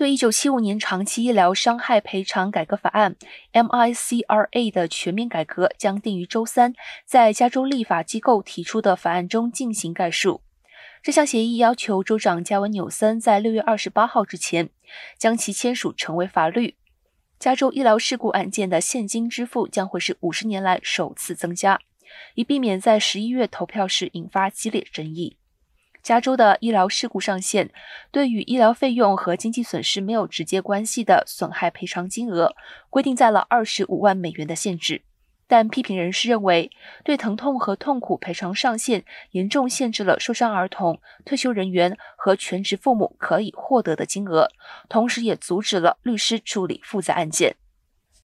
对1975年长期医疗伤害赔偿改革法案 （MICRA） 的全面改革将定于周三在加州立法机构提出的法案中进行概述。这项协议要求州长加文纽森在6月28号之前将其签署成为法律。加州医疗事故案件的现金支付将会是50年来首次增加，以避免在11月投票时引发激烈争议。加州的医疗事故上限对与医疗费用和经济损失没有直接关系的损害赔偿金额规定在了二十五万美元的限制，但批评人士认为，对疼痛和痛苦赔偿上限严重限制了受伤儿童、退休人员和全职父母可以获得的金额，同时也阻止了律师处理复杂案件。